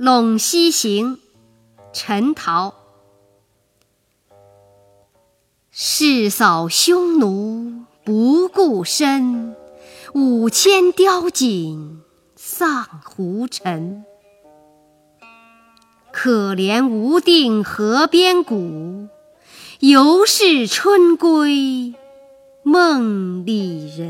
《陇西行》，陈桃。誓扫匈奴不顾身，五千雕锦丧胡尘。可怜无定河边骨，犹是春归梦里人。